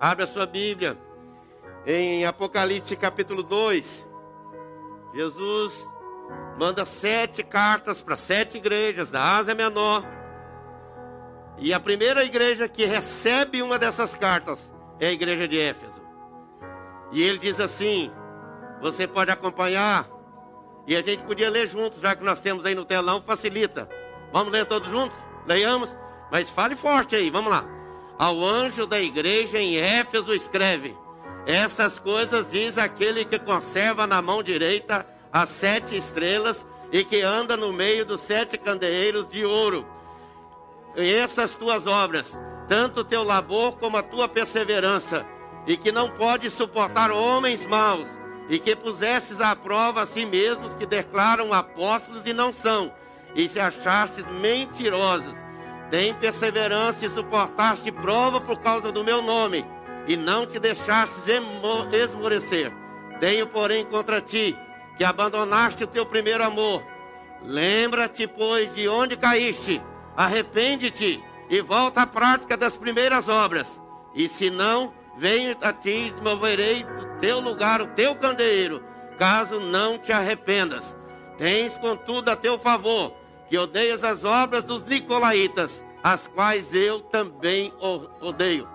Abra sua Bíblia em Apocalipse capítulo 2. Jesus manda sete cartas para sete igrejas da Ásia Menor. E a primeira igreja que recebe uma dessas cartas é a igreja de Éfeso. E ele diz assim: você pode acompanhar, e a gente podia ler juntos, já que nós temos aí no telão, facilita. Vamos ler todos juntos? Leiamos? Mas fale forte aí, vamos lá. Ao anjo da igreja em Éfeso escreve: Essas coisas diz aquele que conserva na mão direita as sete estrelas e que anda no meio dos sete candeeiros de ouro. E essas tuas obras, tanto o teu labor como a tua perseverança, e que não pode suportar homens maus, e que pusestes à prova a si mesmos que declaram apóstolos e não são, e se achastes mentirosos. Tem perseverança e suportaste prova por causa do meu nome, e não te deixastes esmorecer. Tenho, porém, contra ti que abandonaste o teu primeiro amor. Lembra-te, pois, de onde caíste, arrepende-te e volta à prática das primeiras obras. E se não, venho a ti e moverei do teu lugar o teu candeeiro, caso não te arrependas. Tens, contudo, a teu favor, que odeias as obras dos nicolaítas, as quais eu também odeio.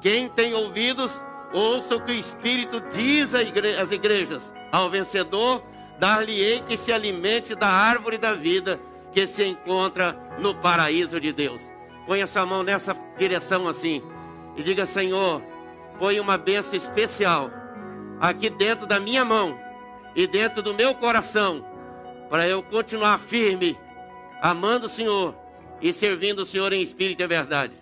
Quem tem ouvidos, ouça o que o Espírito diz às igrejas. Ao vencedor, dar-lhe-ei que se alimente da árvore da vida que se encontra no paraíso de Deus. Põe a sua mão nessa direção assim e diga: Senhor, põe uma bênção especial aqui dentro da minha mão e dentro do meu coração, para eu continuar firme, amando o Senhor e servindo o Senhor em espírito e verdade.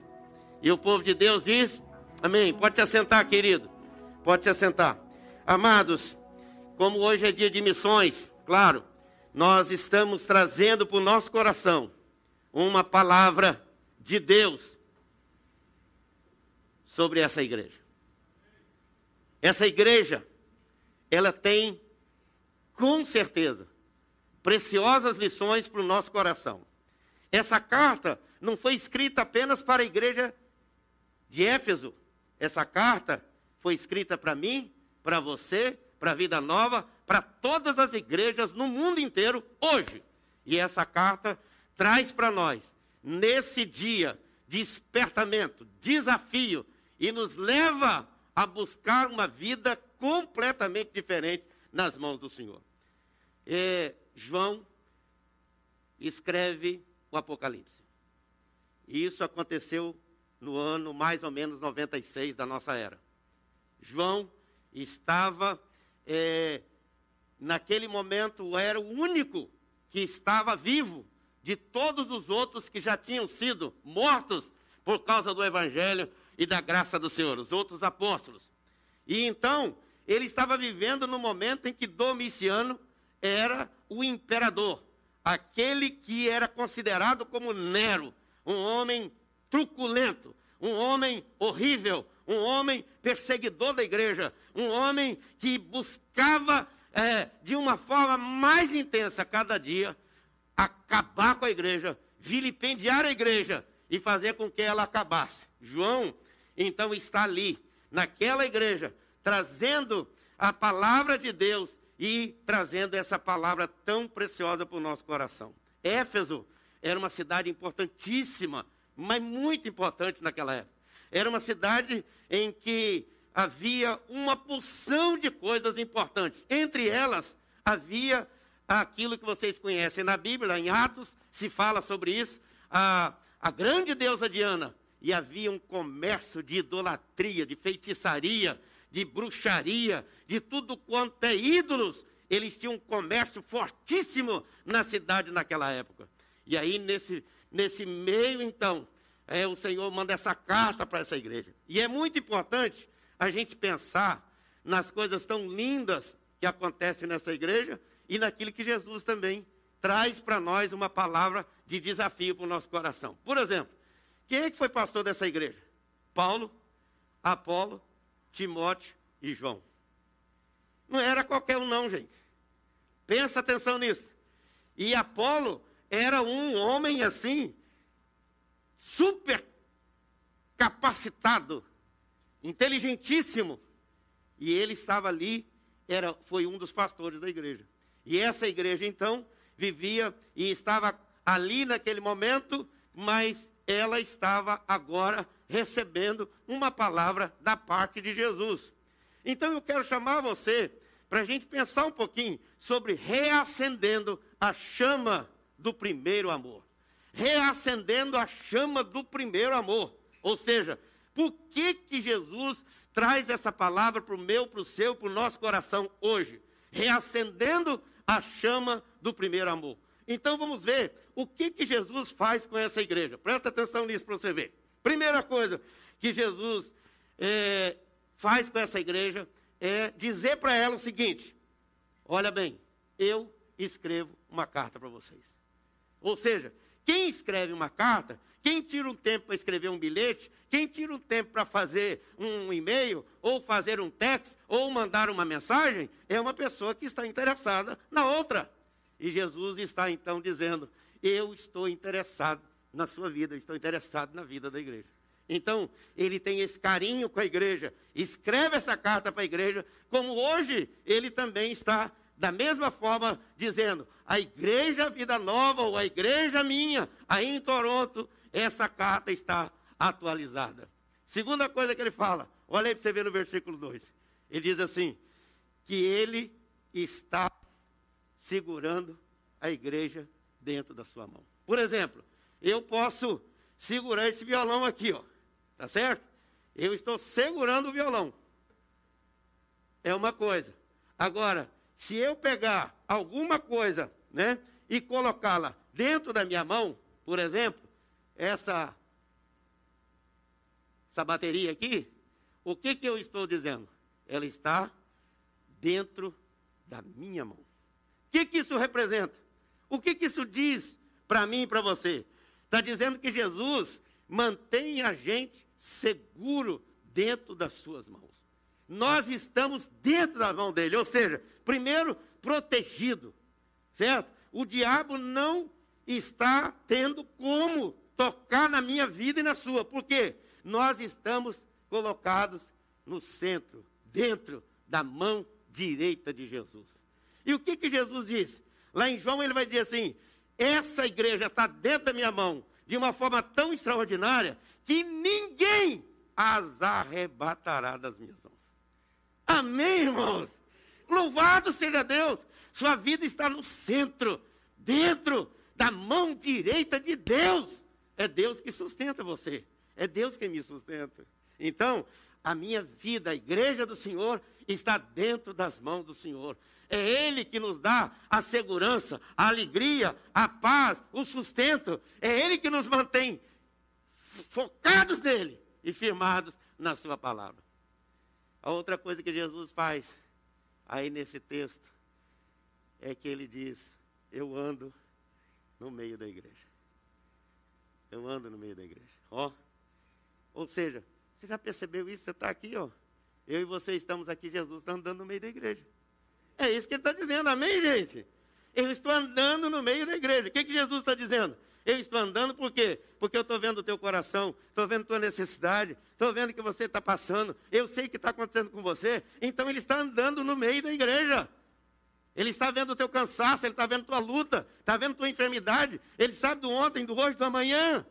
E o povo de Deus diz: Amém. Pode se assentar, querido. Pode se assentar. Amados, como hoje é dia de missões, claro, nós estamos trazendo para o nosso coração uma palavra de Deus sobre essa igreja. Essa igreja, ela tem, com certeza, preciosas lições para o nosso coração. Essa carta não foi escrita apenas para a igreja de Éfeso. Essa carta foi escrita para mim, para você, para a Vida Nova, para todas as igrejas no mundo inteiro hoje. E essa carta traz para nós, nesse dia, despertamento, desafio, e nos leva a buscar uma vida completamente diferente nas mãos do Senhor. É, João escreve o Apocalipse. E isso aconteceu no ano mais ou menos 96 da nossa era. João estava é, naquele momento era o único que estava vivo de todos os outros que já tinham sido mortos por causa do Evangelho e da graça do Senhor, os outros apóstolos. E então, ele estava vivendo no momento em que Domiciano era o imperador, aquele que era considerado como Nero, um homem truculento, um homem horrível, um homem perseguidor da igreja, um homem que buscava é, de uma forma mais intensa cada dia acabar com a igreja, vilipendiar a igreja e fazer com que ela acabasse. João, então, está ali, naquela igreja, trazendo a palavra de Deus e trazendo essa palavra tão preciosa para o nosso coração. Éfeso era uma cidade importantíssima, mas muito importante naquela época. Era uma cidade em que havia uma porção de coisas importantes. Entre elas, havia aquilo que vocês conhecem na Bíblia, em Atos, se fala sobre isso, a, a grande deusa Diana. E havia um comércio de idolatria, de feitiçaria, de bruxaria, de tudo quanto é ídolos. Eles tinham um comércio fortíssimo na cidade naquela época. E aí, nesse, nesse meio, então, é, o Senhor manda essa carta para essa igreja. E é muito importante a gente pensar nas coisas tão lindas que acontecem nessa igreja e naquilo que Jesus também traz para nós uma palavra de desafio para o nosso coração. Por exemplo, quem é que foi pastor dessa igreja? Paulo, Apolo, Timóteo e João. Não era qualquer um, não, gente. Pensa atenção nisso. E Apolo era um homem assim, super capacitado inteligentíssimo. E ele estava ali, era, foi um dos pastores da igreja. E essa igreja, então, vivia e estava ali naquele momento, mas ela estava agora recebendo uma palavra da parte de Jesus. Então eu quero chamar você para a gente pensar um pouquinho sobre reacendendo a chama do primeiro amor. Reacendendo a chama do primeiro amor. Ou seja, por que, que Jesus traz essa palavra para o meu, para o seu, para o nosso coração hoje? Reacendendo a chama do primeiro amor. Então vamos ver o que, que Jesus faz com essa igreja. Presta atenção nisso para você ver. Primeira coisa que Jesus é, faz com essa igreja é dizer para ela o seguinte: olha bem, eu escrevo uma carta para vocês. Ou seja, quem escreve uma carta, quem tira um tempo para escrever um bilhete, quem tira um tempo para fazer um e-mail, ou fazer um text, ou mandar uma mensagem, é uma pessoa que está interessada na outra. E Jesus está então dizendo: Eu estou interessado na sua vida, estou interessado na vida da igreja. Então, ele tem esse carinho com a igreja, escreve essa carta para a igreja, como hoje ele também está, da mesma forma, dizendo: a igreja Vida Nova, ou a igreja minha, aí em Toronto, essa carta está atualizada. Segunda coisa que ele fala, olha aí para você ver no versículo 2. Ele diz assim: que ele está segurando a igreja dentro da sua mão. Por exemplo, eu posso segurar esse violão aqui, ó. Tá certo? Eu estou segurando o violão. É uma coisa. Agora, se eu pegar alguma coisa, né, e colocá-la dentro da minha mão, por exemplo, essa essa bateria aqui, o que que eu estou dizendo? Ela está dentro da minha mão que, que isso representa? O que, que isso diz para mim e para você? Está dizendo que Jesus mantém a gente seguro dentro das suas mãos. Nós estamos dentro da mão dele, ou seja, primeiro, protegido, certo? O diabo não está tendo como tocar na minha vida e na sua, porque nós estamos colocados no centro, dentro da mão direita de Jesus. E o que, que Jesus diz? Lá em João ele vai dizer assim: essa igreja está dentro da minha mão de uma forma tão extraordinária que ninguém as arrebatará das minhas mãos. Amém, irmãos? Louvado seja Deus! Sua vida está no centro, dentro da mão direita de Deus. É Deus que sustenta você. É Deus que me sustenta. Então, a minha vida, a igreja do Senhor, está dentro das mãos do Senhor. É Ele que nos dá a segurança, a alegria, a paz, o sustento. É Ele que nos mantém focados nele e firmados na Sua palavra. A outra coisa que Jesus faz aí nesse texto é que ele diz: Eu ando no meio da igreja. Eu ando no meio da igreja. Ó. Ou seja, você já percebeu isso? Você está aqui, ó. Eu e você estamos aqui, Jesus está andando no meio da igreja. É isso que ele está dizendo, amém, gente? Eu estou andando no meio da igreja. O que, que Jesus está dizendo? Eu estou andando por quê? Porque eu estou vendo o teu coração, estou vendo tua necessidade, estou vendo que você está passando, eu sei o que está acontecendo com você. Então ele está andando no meio da igreja. Ele está vendo o teu cansaço, ele está vendo tua luta, está vendo tua enfermidade. Ele sabe do ontem, do hoje, do amanhã.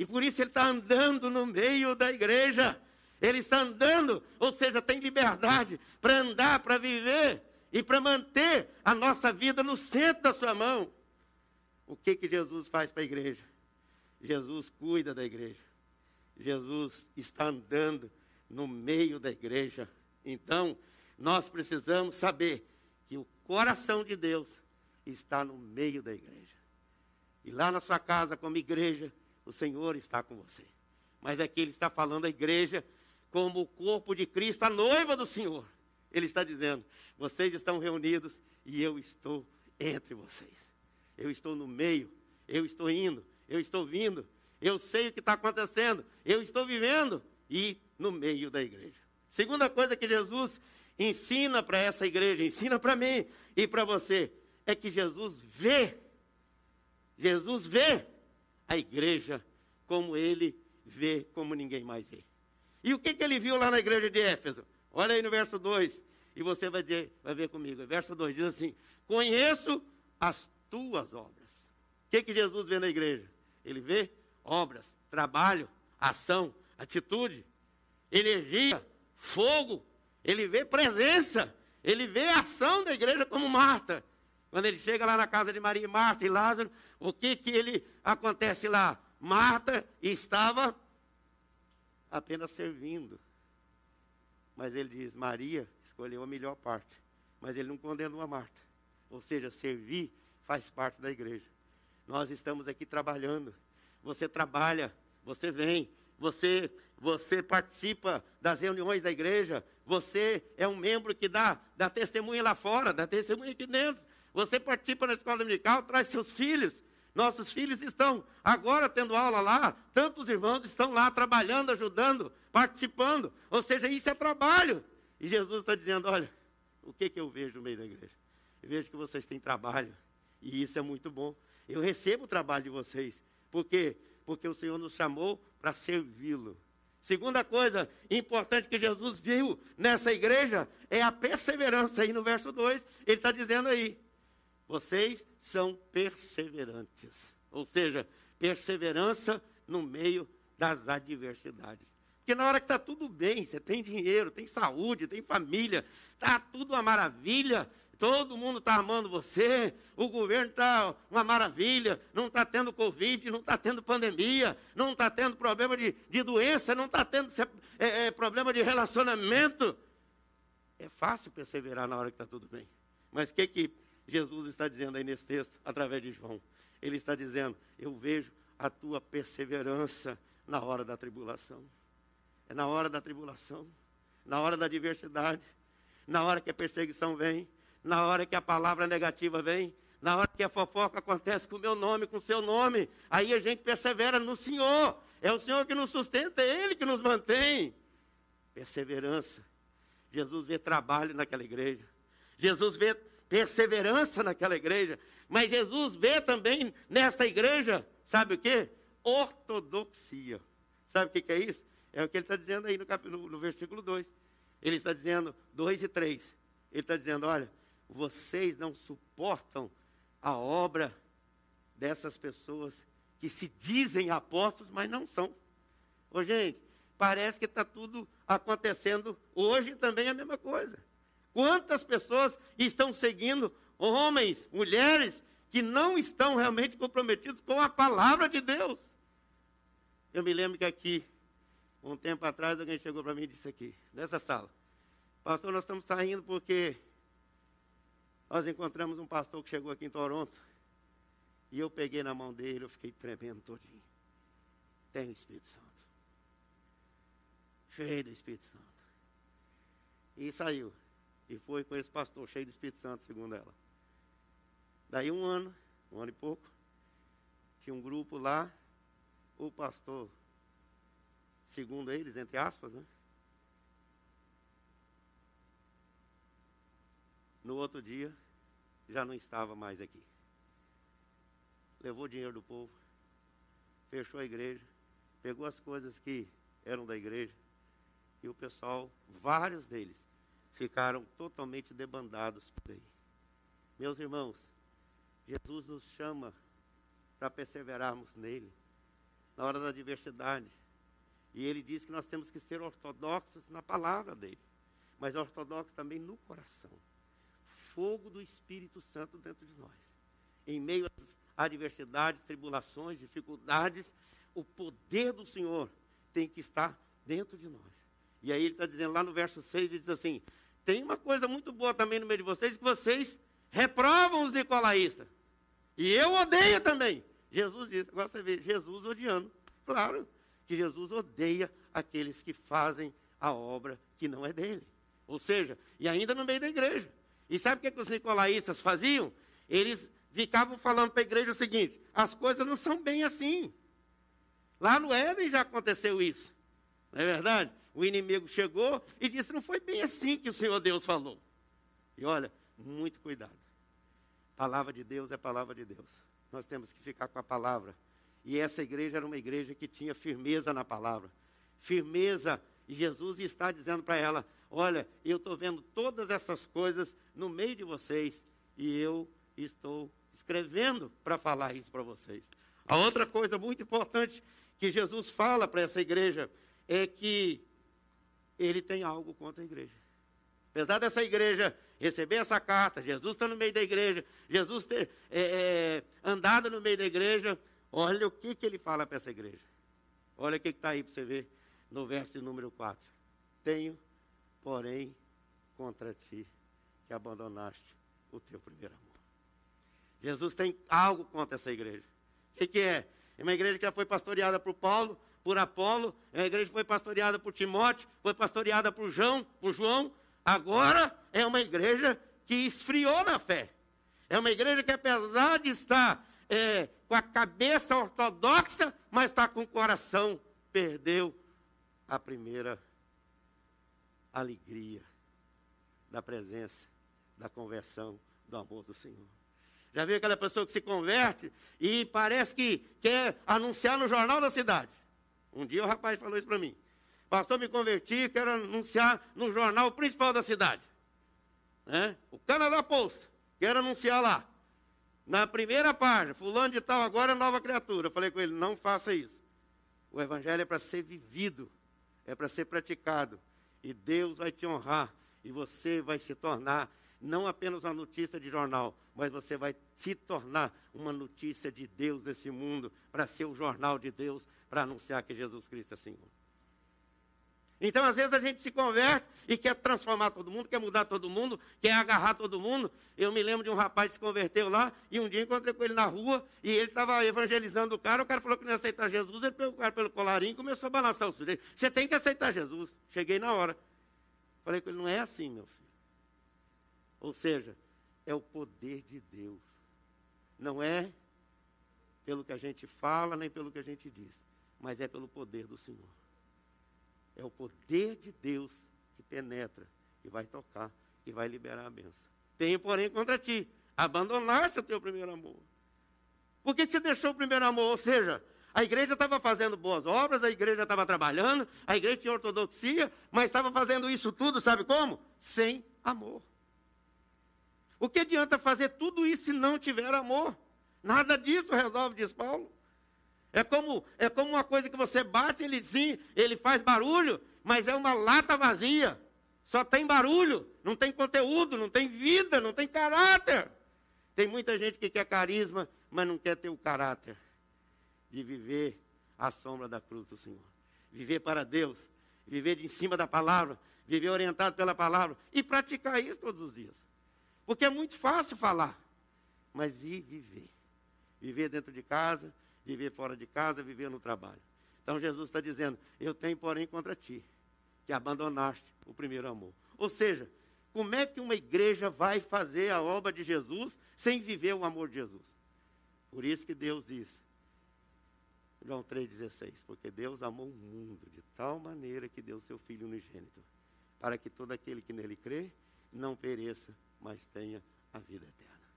E por isso ele está andando no meio da igreja. Ele está andando, ou seja, tem liberdade para andar, para viver e para manter a nossa vida no centro da sua mão. O que que Jesus faz para a igreja? Jesus cuida da igreja. Jesus está andando no meio da igreja. Então, nós precisamos saber que o coração de Deus está no meio da igreja. E lá na sua casa, como igreja, o Senhor está com você. Mas aqui ele está falando a igreja como o corpo de Cristo, a noiva do Senhor. Ele está dizendo: vocês estão reunidos e eu estou entre vocês. Eu estou no meio, eu estou indo, eu estou vindo, eu sei o que está acontecendo, eu estou vivendo e no meio da igreja. Segunda coisa que Jesus ensina para essa igreja, ensina para mim e para você, é que Jesus vê, Jesus vê a igreja como ele vê, como ninguém mais vê. E o que, que ele viu lá na igreja de Éfeso? Olha aí no verso 2. E você vai, dizer, vai ver comigo. Verso 2 diz assim: Conheço as tuas obras. O que, que Jesus vê na igreja? Ele vê obras, trabalho, ação, atitude, energia, fogo. Ele vê presença. Ele vê a ação da igreja como Marta. Quando ele chega lá na casa de Maria Marta e Lázaro, o que que ele acontece lá? Marta estava apenas servindo. Mas ele diz: Maria escolheu a melhor parte. Mas ele não condenou a Marta. Ou seja, servir faz parte da igreja. Nós estamos aqui trabalhando. Você trabalha, você vem, você, você participa das reuniões da igreja, você é um membro que dá, dá testemunha lá fora, dá testemunha aqui dentro. Você participa na escola dominical, traz seus filhos. Nossos filhos estão agora tendo aula lá, tantos irmãos estão lá trabalhando, ajudando, participando. Ou seja, isso é trabalho. E Jesus está dizendo: olha, o que, que eu vejo no meio da igreja? Eu vejo que vocês têm trabalho, e isso é muito bom. Eu recebo o trabalho de vocês. Por quê? Porque o Senhor nos chamou para servi-lo. Segunda coisa importante que Jesus viu nessa igreja é a perseverança. Aí no verso 2, ele está dizendo aí: vocês são perseverantes. Ou seja, perseverança no meio das adversidades. Porque na hora que está tudo bem, você tem dinheiro, tem saúde, tem família, está tudo uma maravilha, todo mundo está amando você, o governo está uma maravilha, não está tendo Covid, não está tendo pandemia, não está tendo problema de, de doença, não está tendo é, é, problema de relacionamento. É fácil perseverar na hora que está tudo bem. Mas o que, que Jesus está dizendo aí nesse texto, através de João. Ele está dizendo: Eu vejo a tua perseverança na hora da tribulação. É na hora da tribulação, na hora da adversidade, na hora que a perseguição vem, na hora que a palavra negativa vem, na hora que a fofoca acontece com o meu nome, com o seu nome. Aí a gente persevera no Senhor. É o Senhor que nos sustenta, é Ele que nos mantém. Perseverança. Jesus vê trabalho naquela igreja. Jesus vê perseverança naquela igreja. Mas Jesus vê também nesta igreja, sabe o que? Ortodoxia. Sabe o que, é isso? É o que ele está dizendo aí no, no, no versículo 2. Ele está dizendo, 2 e 3. Ele está dizendo: olha, vocês não suportam a obra dessas pessoas que se dizem apóstolos, mas não são. Ô, gente, parece que está tudo acontecendo hoje também a mesma coisa. Quantas pessoas estão seguindo homens, mulheres, que não estão realmente comprometidos com a palavra de Deus? Eu me lembro que aqui, um tempo atrás, alguém chegou para mim e disse aqui, nessa sala, pastor, nós estamos saindo porque nós encontramos um pastor que chegou aqui em Toronto, e eu peguei na mão dele, eu fiquei tremendo todinho. Tem o Espírito Santo. Cheio do Espírito Santo. E saiu. E foi com esse pastor cheio de Espírito Santo, segundo ela. Daí um ano, um ano e pouco, tinha um grupo lá, o pastor, segundo eles, entre aspas, né? No outro dia, já não estava mais aqui. Levou o dinheiro do povo, fechou a igreja, pegou as coisas que eram da igreja, e o pessoal, vários deles, ficaram totalmente debandados por aí. Meus irmãos, Jesus nos chama para perseverarmos nele, na hora da adversidade. E ele diz que nós temos que ser ortodoxos na palavra dele, mas ortodoxos também no coração. Fogo do Espírito Santo dentro de nós. Em meio às adversidades, tribulações, dificuldades, o poder do Senhor tem que estar dentro de nós. E aí ele está dizendo lá no verso 6, ele diz assim: tem uma coisa muito boa também no meio de vocês, que vocês reprovam os nicolaístas. E eu odeio também. Jesus disse, agora você vê, Jesus odiando. Claro que Jesus odeia aqueles que fazem a obra que não é dele. Ou seja, e ainda no meio da igreja. E sabe o que, que os nicolaístas faziam? Eles ficavam falando para a igreja o seguinte: as coisas não são bem assim. Lá no Éden já aconteceu isso. Não é verdade? O inimigo chegou e disse: Não foi bem assim que o Senhor Deus falou. E olha, muito cuidado. Palavra de Deus é palavra de Deus. Nós temos que ficar com a palavra. E essa igreja era uma igreja que tinha firmeza na palavra. Firmeza E Jesus está dizendo para ela: Olha, eu estou vendo todas essas coisas no meio de vocês e eu estou escrevendo para falar isso para vocês. A outra coisa muito importante que Jesus fala para essa igreja é que ele tem algo contra a igreja. Apesar dessa igreja receber essa carta, Jesus está no meio da igreja, Jesus ter é, é, andado no meio da igreja, olha o que, que ele fala para essa igreja. Olha o que está aí para você ver no verso número 4. Tenho, porém, contra ti que abandonaste o teu primeiro amor. Jesus tem algo contra essa igreja. O que, que é? É uma igreja que já foi pastoreada por Paulo, por Apolo, uma igreja foi pastoreada por Timóteo, foi pastoreada por João, por João. Agora é uma igreja que esfriou na fé. É uma igreja que, apesar de estar é, com a cabeça ortodoxa, mas está com o coração, perdeu a primeira alegria da presença, da conversão, do amor do Senhor. Já viu aquela pessoa que se converte e parece que quer anunciar no jornal da cidade? Um dia o rapaz falou isso para mim. Pastor, me converti, quero anunciar no jornal principal da cidade. Né? O Canadá Post, quero anunciar lá. Na primeira página, fulano de tal agora é nova criatura. Eu falei com ele, não faça isso. O evangelho é para ser vivido, é para ser praticado. E Deus vai te honrar e você vai se tornar não apenas uma notícia de jornal, mas você vai se tornar uma notícia de Deus nesse mundo, para ser o jornal de Deus, para anunciar que Jesus Cristo é Senhor. Então, às vezes, a gente se converte e quer transformar todo mundo, quer mudar todo mundo, quer agarrar todo mundo. Eu me lembro de um rapaz que se converteu lá, e um dia encontrei com ele na rua, e ele estava evangelizando o cara, o cara falou que não ia aceitar Jesus, ele pegou o cara pelo colarinho e começou a balançar o sujeito. Você tem que aceitar Jesus. Cheguei na hora. Falei com ele, não é assim, meu filho. Ou seja, é o poder de Deus. Não é pelo que a gente fala, nem pelo que a gente diz, mas é pelo poder do Senhor. É o poder de Deus que penetra, e vai tocar, e vai liberar a benção. Tenho, porém, contra ti, abandonaste o teu primeiro amor. Por que você deixou o primeiro amor? Ou seja, a igreja estava fazendo boas obras, a igreja estava trabalhando, a igreja tinha ortodoxia, mas estava fazendo isso tudo, sabe como? Sem amor. O que adianta fazer tudo isso se não tiver amor? Nada disso resolve, diz Paulo. É como, é como uma coisa que você bate, ele sim, ele faz barulho, mas é uma lata vazia. Só tem barulho, não tem conteúdo, não tem vida, não tem caráter. Tem muita gente que quer carisma, mas não quer ter o caráter de viver à sombra da cruz do Senhor. Viver para Deus, viver de em cima da palavra, viver orientado pela palavra e praticar isso todos os dias. Porque é muito fácil falar, mas e viver? Viver dentro de casa, viver fora de casa, viver no trabalho. Então Jesus está dizendo: Eu tenho, porém, contra ti, que abandonaste o primeiro amor. Ou seja, como é que uma igreja vai fazer a obra de Jesus sem viver o amor de Jesus? Por isso que Deus diz, João 3,16: Porque Deus amou o mundo de tal maneira que deu seu Filho unigênito, para que todo aquele que nele crê não pereça, mas tenha a vida eterna.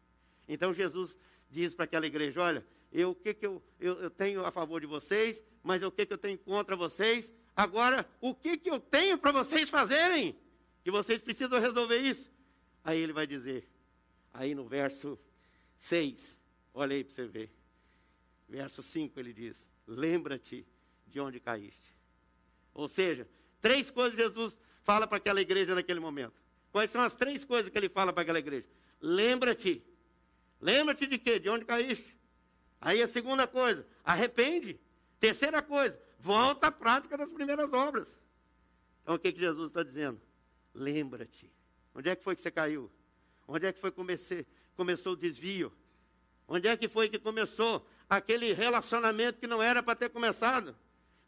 Então Jesus diz para aquela igreja: olha, eu, o que, que eu, eu, eu, tenho a favor de vocês, mas o que, que eu tenho contra vocês? Agora, o que, que eu tenho para vocês fazerem? Que vocês precisam resolver isso. Aí ele vai dizer, aí no verso 6, olha aí para você ver. Verso 5 ele diz: Lembra-te de onde caíste. Ou seja, três coisas Jesus fala para aquela igreja naquele momento. Quais são as três coisas que ele fala para aquela igreja? Lembra-te. Lembra-te de quê? De onde caíste? Aí a segunda coisa, arrepende. Terceira coisa, volta à prática das primeiras obras. Então o que, que Jesus está dizendo? Lembra-te. Onde é que foi que você caiu? Onde é que foi que comecei, começou o desvio? Onde é que foi que começou aquele relacionamento que não era para ter começado?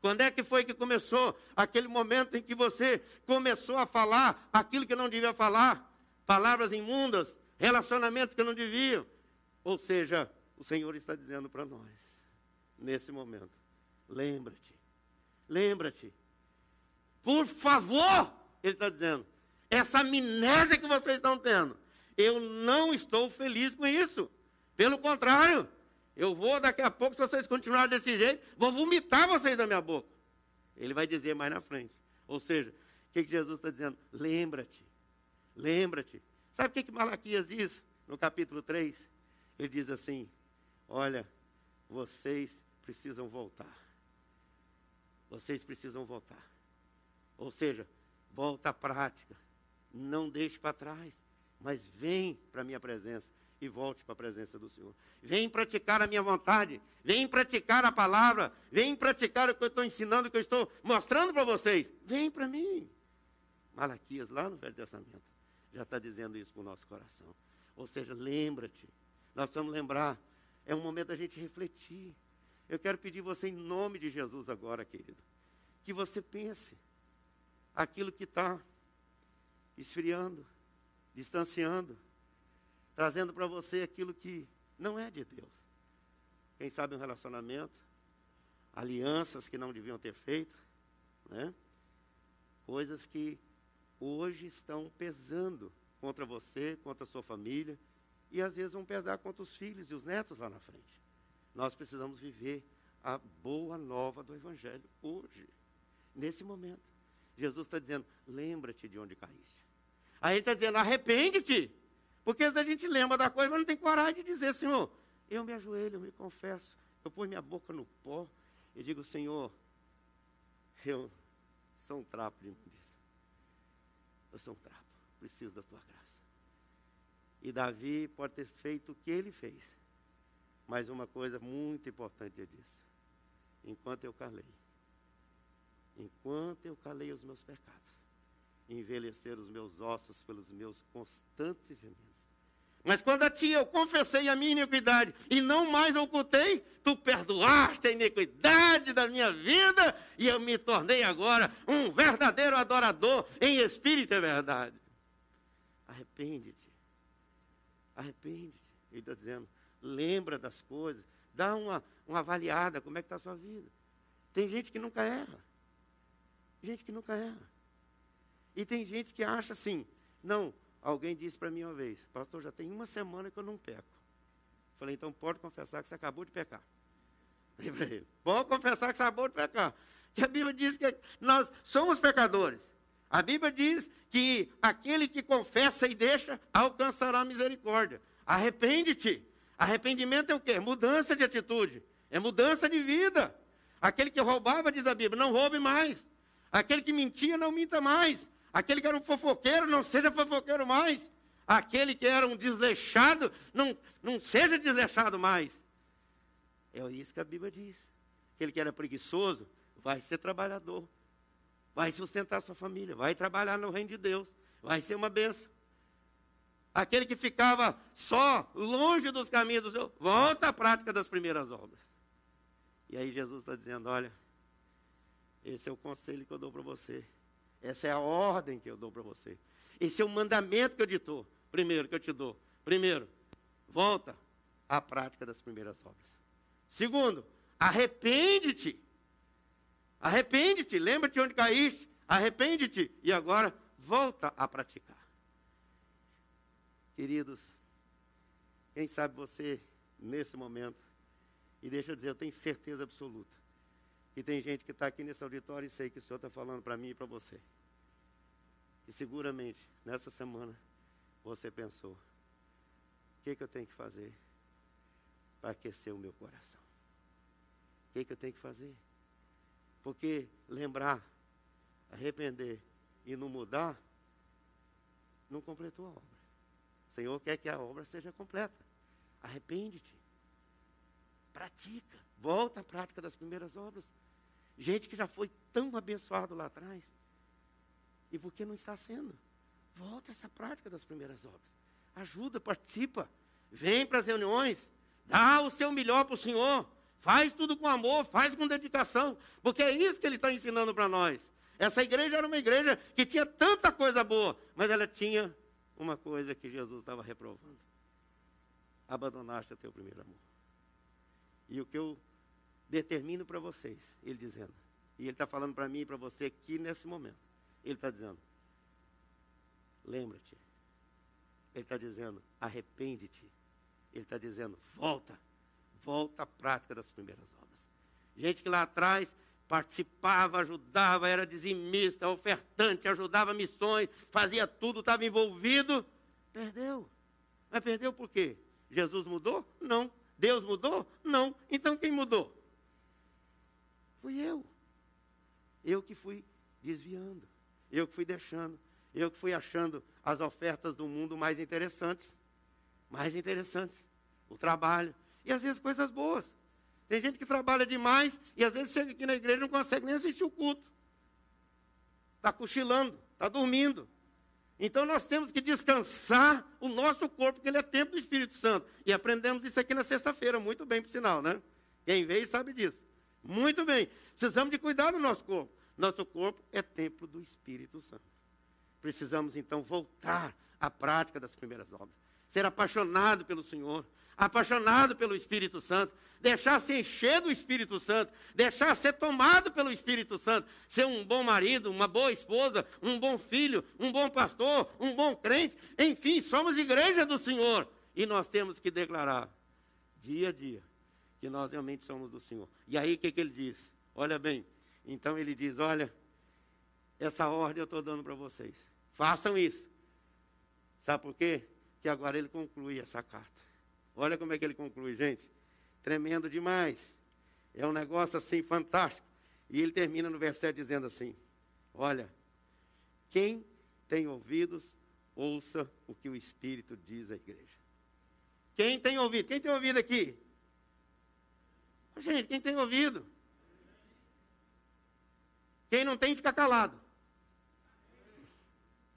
Quando é que foi que começou aquele momento em que você começou a falar aquilo que não devia falar? Palavras imundas, relacionamentos que não deviam. Ou seja, o Senhor está dizendo para nós, nesse momento: lembra-te, lembra-te. Por favor, Ele está dizendo, essa amnésia que vocês estão tendo, eu não estou feliz com isso. Pelo contrário, eu vou, daqui a pouco, se vocês continuarem desse jeito, vou vomitar vocês da minha boca. Ele vai dizer mais na frente: Ou seja, o que, Jesus está dizendo? Lembra-te, lembra-te. Sabe o que, que Malaquias diz no capítulo 3? Ele diz assim: Olha, vocês precisam voltar. Vocês precisam voltar. Ou seja, volta à prática. Não deixe para trás, mas vem para a minha presença e volte para a presença do Senhor. Vem praticar a minha vontade, vem praticar a palavra, vem praticar o que eu estou ensinando, o que eu estou mostrando para vocês. Vem para mim. Malaquias, lá no Velho Testamento, já está dizendo isso para o nosso coração. Ou seja, lembra-te. Nós precisamos lembrar. É um momento da gente refletir. Eu quero pedir você, em nome de Jesus, agora, querido, que você pense aquilo que está esfriando, distanciando, trazendo para você aquilo que não é de Deus. Quem sabe um relacionamento, alianças que não deviam ter feito, né? coisas que hoje estão pesando contra você, contra a sua família, e às vezes vão pesar contra os filhos e os netos lá na frente. Nós precisamos viver a boa nova do Evangelho hoje, nesse momento. Jesus está dizendo: lembra-te de onde caíste. Aí ele está dizendo: arrepende-te. Porque vezes a gente lembra da coisa, mas não tem coragem de dizer, Senhor, eu me ajoelho, eu me confesso, eu ponho minha boca no pó e digo, Senhor, eu sou um trapo de imundícia. Eu sou um trapo, preciso da tua graça. E Davi pode ter feito o que ele fez. Mas uma coisa muito importante ele disse: enquanto eu calei, enquanto eu calei os meus pecados, envelhecer os meus ossos pelos meus constantes gemidos. Mas quando a ti eu confessei a minha iniquidade e não mais ocultei, tu perdoaste a iniquidade da minha vida e eu me tornei agora um verdadeiro adorador em espírito e verdade. Arrepende-te. Arrepende-te. Ele está dizendo, lembra das coisas, dá uma, uma avaliada como é que está a sua vida. Tem gente que nunca erra. Gente que nunca erra. E tem gente que acha assim, não, Alguém disse para mim uma vez, pastor, já tem uma semana que eu não peco. Falei, então pode confessar que você acabou de pecar. Falei para ele, pode confessar que você acabou de pecar. Que a Bíblia diz que nós somos pecadores. A Bíblia diz que aquele que confessa e deixa alcançará misericórdia. Arrepende-te. Arrependimento é o quê? Mudança de atitude. É mudança de vida. Aquele que roubava, diz a Bíblia, não roube mais. Aquele que mentia, não minta mais. Aquele que era um fofoqueiro, não seja fofoqueiro mais. Aquele que era um desleixado, não, não seja desleixado mais. É isso que a Bíblia diz. Aquele que era preguiçoso, vai ser trabalhador. Vai sustentar sua família, vai trabalhar no reino de Deus. Vai ser uma benção. Aquele que ficava só, longe dos caminhos do Senhor, volta à prática das primeiras obras. E aí Jesus está dizendo: olha, esse é o conselho que eu dou para você. Essa é a ordem que eu dou para você. Esse é o mandamento que eu te dou. Primeiro, que eu te dou. Primeiro, volta à prática das primeiras obras. Segundo, arrepende-te. Arrepende-te. Lembra-te onde caíste. Arrepende-te. E agora, volta a praticar. Queridos, quem sabe você, nesse momento, e deixa eu dizer, eu tenho certeza absoluta, que tem gente que está aqui nesse auditório e sei que o Senhor está falando para mim e para você. E seguramente, nessa semana, você pensou: o que, que eu tenho que fazer para aquecer o meu coração? O que, que eu tenho que fazer? Porque lembrar, arrepender e não mudar, não completou a obra. O Senhor quer que a obra seja completa. Arrepende-te. Pratica. Volta à prática das primeiras obras. Gente que já foi tão abençoado lá atrás. E por que não está sendo? Volta essa prática das primeiras obras. Ajuda, participa. Vem para as reuniões. Dá o seu melhor para o Senhor. Faz tudo com amor, faz com dedicação. Porque é isso que ele está ensinando para nós. Essa igreja era uma igreja que tinha tanta coisa boa, mas ela tinha uma coisa que Jesus estava reprovando. Abandonaste o teu primeiro amor. E o que eu determino para vocês, ele dizendo. E ele está falando para mim e para você aqui nesse momento. Ele está dizendo: lembra-te. Ele está dizendo: arrepende-te. Ele está dizendo: volta. Volta à prática das primeiras obras. Gente que lá atrás participava, ajudava, era dizimista, ofertante, ajudava missões, fazia tudo, estava envolvido, perdeu. Mas perdeu por quê? Jesus mudou? Não. Deus mudou? Não. Então quem mudou? Fui eu. Eu que fui desviando. Eu que fui deixando. Eu que fui achando as ofertas do mundo mais interessantes. Mais interessantes. O trabalho. E às vezes coisas boas. Tem gente que trabalha demais e às vezes chega aqui na igreja e não consegue nem assistir o culto. Está cochilando, está dormindo. Então nós temos que descansar o nosso corpo, porque ele é templo do Espírito Santo. E aprendemos isso aqui na sexta-feira, muito bem, por sinal, né? Quem veio sabe disso. Muito bem. Precisamos de cuidar do nosso corpo. Nosso corpo é templo do Espírito Santo. Precisamos então voltar à prática das primeiras obras. Ser apaixonado pelo Senhor, apaixonado pelo Espírito Santo, deixar se encher do Espírito Santo, deixar ser tomado pelo Espírito Santo, ser um bom marido, uma boa esposa, um bom filho, um bom pastor, um bom crente, enfim, somos igreja do Senhor e nós temos que declarar dia a dia que nós realmente somos do Senhor. E aí o que, que ele diz? Olha bem, então ele diz: Olha, essa ordem eu estou dando para vocês, façam isso. Sabe por quê? Que agora ele conclui essa carta. Olha como é que ele conclui, gente. Tremendo demais. É um negócio assim fantástico. E ele termina no 7 dizendo assim: Olha, quem tem ouvidos, ouça o que o Espírito diz à igreja. Quem tem ouvido? Quem tem ouvido aqui? Gente, quem tem ouvido? Quem não tem, fica calado.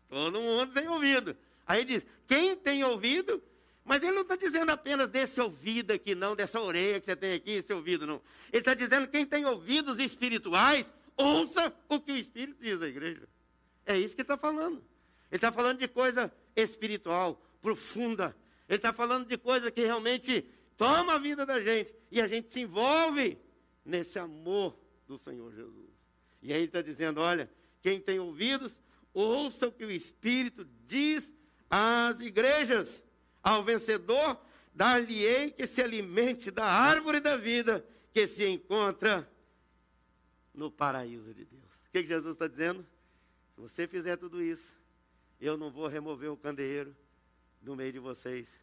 Todo mundo tem ouvido. Aí diz: quem tem ouvido, mas ele não está dizendo apenas desse ouvido aqui, não, dessa orelha que você tem aqui, esse ouvido, não. Ele está dizendo quem tem ouvidos espirituais, ouça o que o Espírito diz à igreja. É isso que ele está falando. Ele está falando de coisa espiritual, profunda. Ele está falando de coisa que realmente toma a vida da gente. E a gente se envolve nesse amor do Senhor Jesus. E aí ele está dizendo: olha, quem tem ouvidos, ouça o que o Espírito diz às igrejas. Ao vencedor, dar-lhe-ei que se alimente da árvore da vida que se encontra no paraíso de Deus. O que, que Jesus está dizendo? Se você fizer tudo isso, eu não vou remover o candeeiro do meio de vocês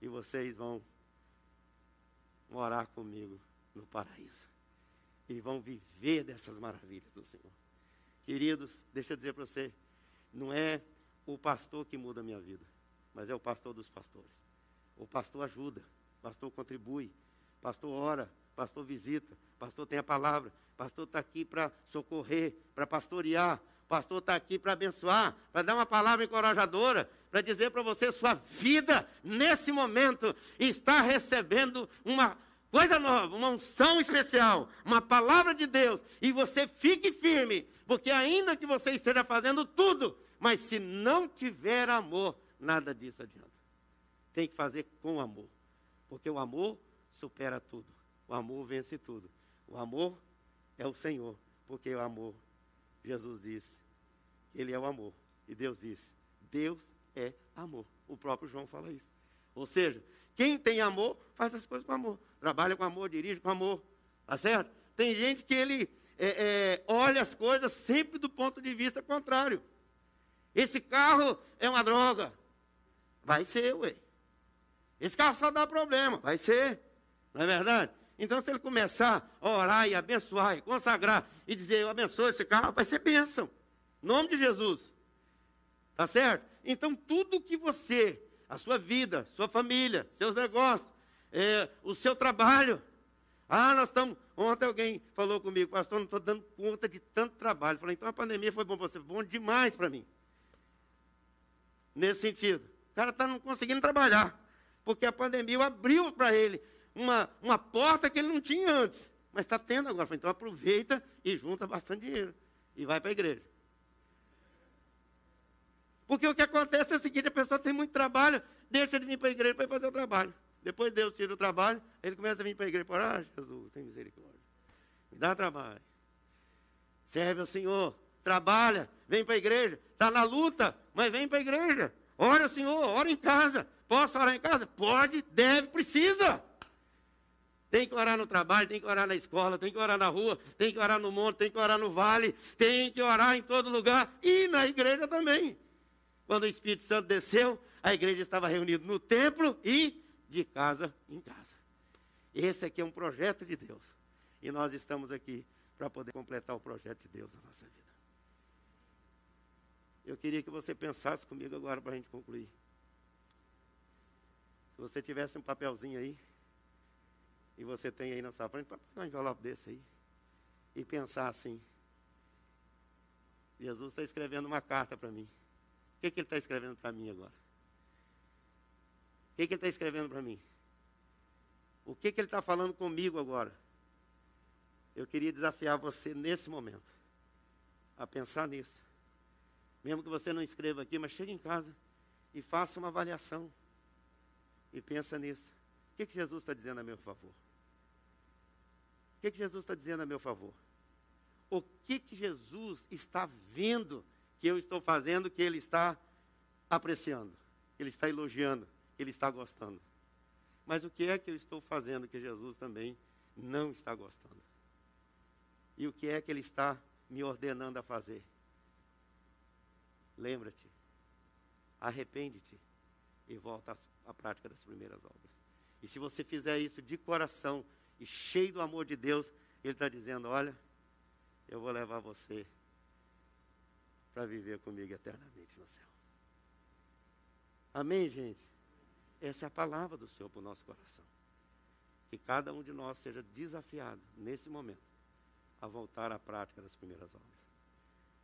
e vocês vão morar comigo no paraíso e vão viver dessas maravilhas do Senhor. Queridos, deixa eu dizer para você, não é o pastor que muda a minha vida mas é o pastor dos pastores. O pastor ajuda, o pastor contribui, o pastor ora, o pastor visita, o pastor tem a palavra, o pastor está aqui para socorrer, para pastorear, o pastor está aqui para abençoar, para dar uma palavra encorajadora, para dizer para você, sua vida, nesse momento, está recebendo uma coisa nova, uma unção especial, uma palavra de Deus, e você fique firme, porque ainda que você esteja fazendo tudo, mas se não tiver amor, nada disso adianta. Tem que fazer com amor. Porque o amor supera tudo. O amor vence tudo. O amor é o Senhor. Porque o amor, Jesus disse, Ele é o amor. E Deus disse, Deus é amor. O próprio João fala isso. Ou seja, quem tem amor, faz as coisas com amor. Trabalha com amor, dirige com amor. Tá certo? Tem gente que ele é, é, olha as coisas sempre do ponto de vista contrário. Esse carro é uma droga. Vai ser, ué. Esse carro só dá problema, vai ser. Não é verdade? Então, se ele começar a orar e abençoar e consagrar e dizer, eu abençoo esse carro, vai ser bênção. Em nome de Jesus. Tá certo? Então, tudo que você, a sua vida, sua família, seus negócios, é, o seu trabalho. Ah, nós estamos. Ontem alguém falou comigo, pastor, não estou dando conta de tanto trabalho. Falei, então a pandemia foi bom para você, bom demais para mim. Nesse sentido cara está não conseguindo trabalhar. Porque a pandemia abriu para ele uma, uma porta que ele não tinha antes. Mas está tendo agora. Então aproveita e junta bastante dinheiro. E vai para a igreja. Porque o que acontece é o seguinte: a pessoa tem muito trabalho, deixa de vir para a igreja para fazer o trabalho. Depois Deus tira o trabalho, ele começa a vir para a igreja e fala: Ah, Jesus, tem misericórdia. Me dá trabalho. Serve ao Senhor. Trabalha, vem para a igreja. Está na luta, mas vem para a igreja. Ora, Senhor, ora em casa. Posso orar em casa? Pode, deve, precisa. Tem que orar no trabalho, tem que orar na escola, tem que orar na rua, tem que orar no monte, tem que orar no vale, tem que orar em todo lugar e na igreja também. Quando o Espírito Santo desceu, a igreja estava reunida no templo e de casa em casa. Esse aqui é um projeto de Deus. E nós estamos aqui para poder completar o projeto de Deus na nossa vida. Eu queria que você pensasse comigo agora para a gente concluir. Se você tivesse um papelzinho aí, e você tem aí na sua frente, para pegar um envelope desse aí, e pensar assim: Jesus está escrevendo uma carta para mim. O que, que ele está escrevendo para mim agora? O que, que ele está escrevendo para mim? O que, que ele está falando comigo agora? Eu queria desafiar você nesse momento a pensar nisso. Mesmo que você não escreva aqui, mas chegue em casa e faça uma avaliação. E pensa nisso. O que, que Jesus está dizendo a meu favor? O que, que Jesus está dizendo a meu favor? O que, que Jesus está vendo que eu estou fazendo, que Ele está apreciando, Ele está elogiando, Ele está gostando? Mas o que é que eu estou fazendo que Jesus também não está gostando? E o que é que Ele está me ordenando a fazer? Lembra-te, arrepende-te e volta à prática das primeiras obras. E se você fizer isso de coração e cheio do amor de Deus, Ele está dizendo: Olha, eu vou levar você para viver comigo eternamente no céu. Amém, gente? Essa é a palavra do Senhor para o nosso coração. Que cada um de nós seja desafiado, nesse momento, a voltar à prática das primeiras obras.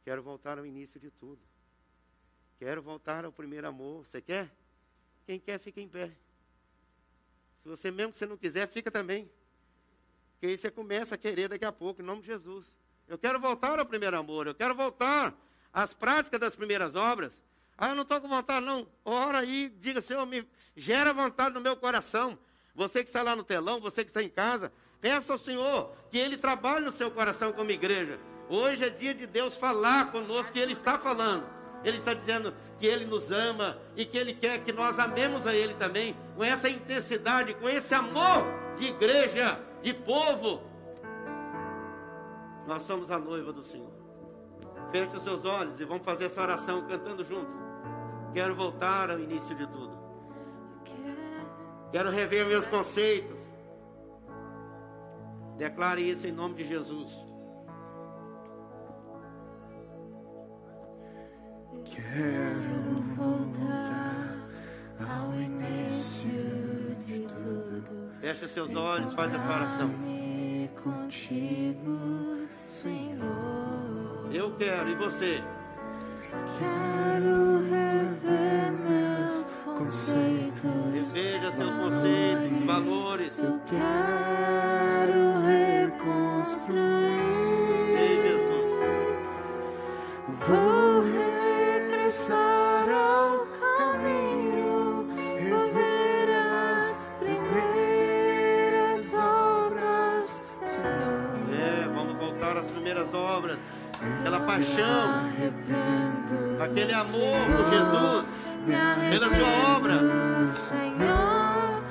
Quero voltar ao início de tudo. Quero voltar ao primeiro amor. Você quer? Quem quer, fica em pé. Se você mesmo que você não quiser, fica também. Porque aí você começa a querer daqui a pouco, em nome de Jesus. Eu quero voltar ao primeiro amor. Eu quero voltar às práticas das primeiras obras. Ah, eu não estou com vontade, não. Ora aí, diga, Senhor, me gera vontade no meu coração. Você que está lá no telão, você que está em casa, peça ao Senhor que Ele trabalhe no seu coração como igreja. Hoje é dia de Deus falar conosco, que Ele está falando. Ele está dizendo que Ele nos ama e que Ele quer que nós amemos a Ele também, com essa intensidade, com esse amor de igreja, de povo. Nós somos a noiva do Senhor. Feche os seus olhos e vamos fazer essa oração cantando juntos. Quero voltar ao início de tudo. Quero rever meus conceitos. Declare isso em nome de Jesus. Quero voltar ao início de tudo. Feche seus olhos, faz essa oração. Contigo, Senhor. Eu quero, e você? Quero rever meus conceitos. Reveja seus conceitos, valores. Eu quero reconstruir. Ei, Jesus. Vou regressar ao caminho, rever as primeiras obras, Senhor. É, vamos voltar às primeiras obras. Aquela paixão, aquele amor por Jesus, pela sua obra. Senhor,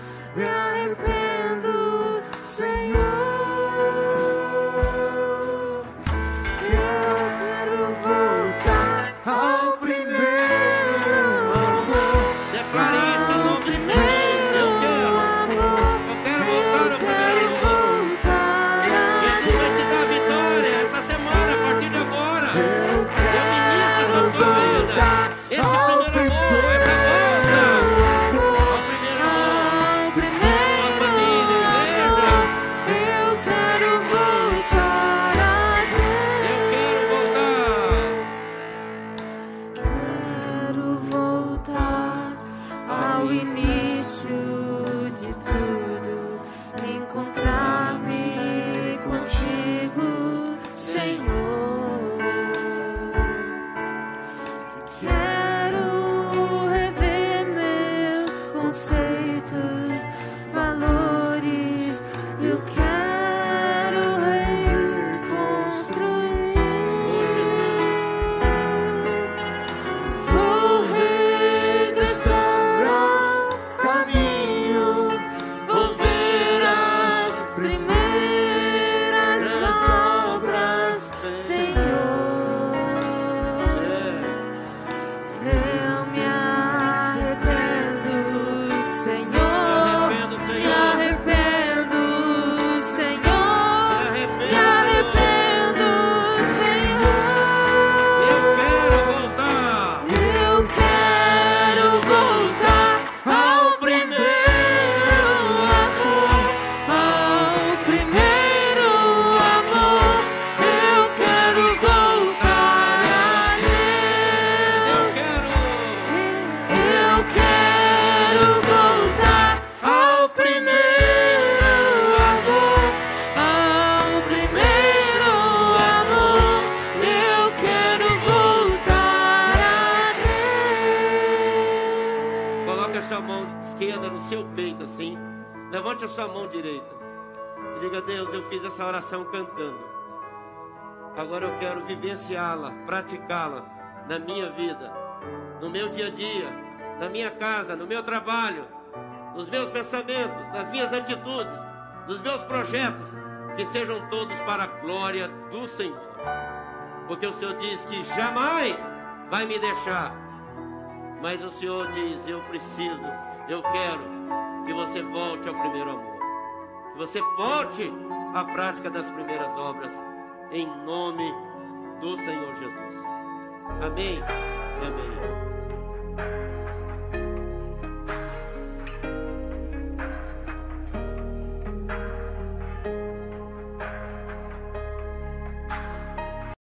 diga, Deus, eu fiz essa oração cantando. Agora eu quero vivenciá-la, praticá-la na minha vida, no meu dia a dia, na minha casa, no meu trabalho, nos meus pensamentos, nas minhas atitudes, nos meus projetos, que sejam todos para a glória do Senhor. Porque o Senhor diz que jamais vai me deixar. Mas o Senhor diz: Eu preciso, eu quero que você volte ao primeiro amor. Que você volte à prática das primeiras obras. Em nome do Senhor Jesus. Amém. Amém.